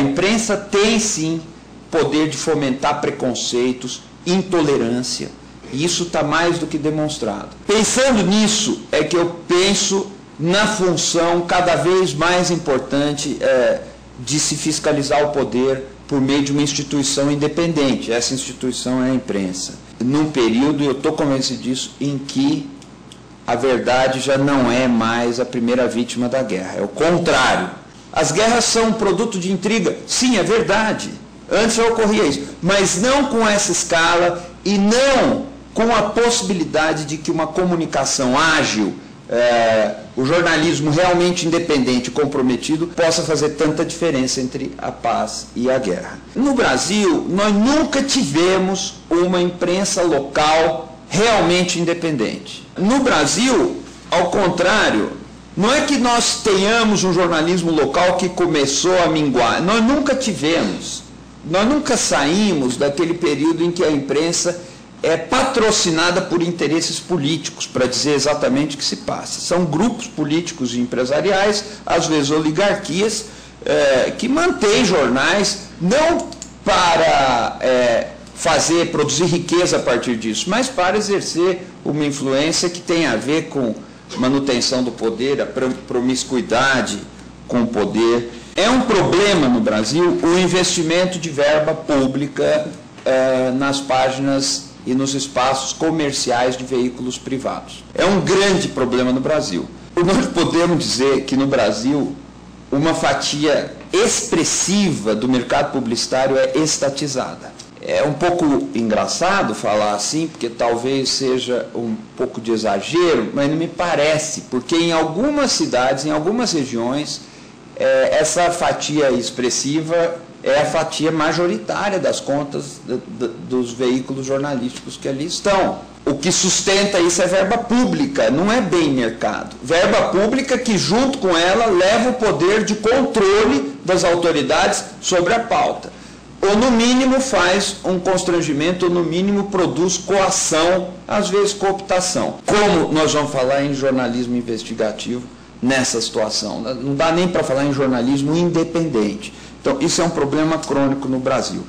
imprensa tem sim poder de fomentar preconceitos, intolerância. E isso está mais do que demonstrado. Pensando nisso, é que eu penso na função cada vez mais importante é, de se fiscalizar o poder por meio de uma instituição independente. Essa instituição é a imprensa. Num período, eu estou convencido disso, em que a verdade já não é mais a primeira vítima da guerra. É o contrário. As guerras são um produto de intriga. Sim, é verdade. Antes já ocorria isso. Mas não com essa escala e não com a possibilidade de que uma comunicação ágil, é, o jornalismo realmente independente e comprometido possa fazer tanta diferença entre a paz e a guerra. No Brasil, nós nunca tivemos uma imprensa local realmente independente. No Brasil, ao contrário, não é que nós tenhamos um jornalismo local que começou a minguar, nós nunca tivemos. Nós nunca saímos daquele período em que a imprensa é patrocinada por interesses políticos, para dizer exatamente o que se passa. São grupos políticos e empresariais, às vezes oligarquias, é, que mantêm jornais, não para é, fazer, produzir riqueza a partir disso, mas para exercer uma influência que tem a ver com manutenção do poder, a promiscuidade com o poder. É um problema no Brasil o investimento de verba pública é, nas páginas e nos espaços comerciais de veículos privados. É um grande problema no Brasil. Nós podemos dizer que no Brasil uma fatia expressiva do mercado publicitário é estatizada. É um pouco engraçado falar assim, porque talvez seja um pouco de exagero, mas não me parece, porque em algumas cidades, em algumas regiões, é, essa fatia expressiva é a fatia majoritária das contas de, de, dos veículos jornalísticos que ali estão. O que sustenta isso é verba pública, não é bem mercado. Verba pública que, junto com ela, leva o poder de controle das autoridades sobre a pauta. Ou, no mínimo, faz um constrangimento, ou, no mínimo, produz coação, às vezes cooptação. Como nós vamos falar em jornalismo investigativo nessa situação? Não dá nem para falar em jornalismo independente. Então, isso é um problema crônico no Brasil.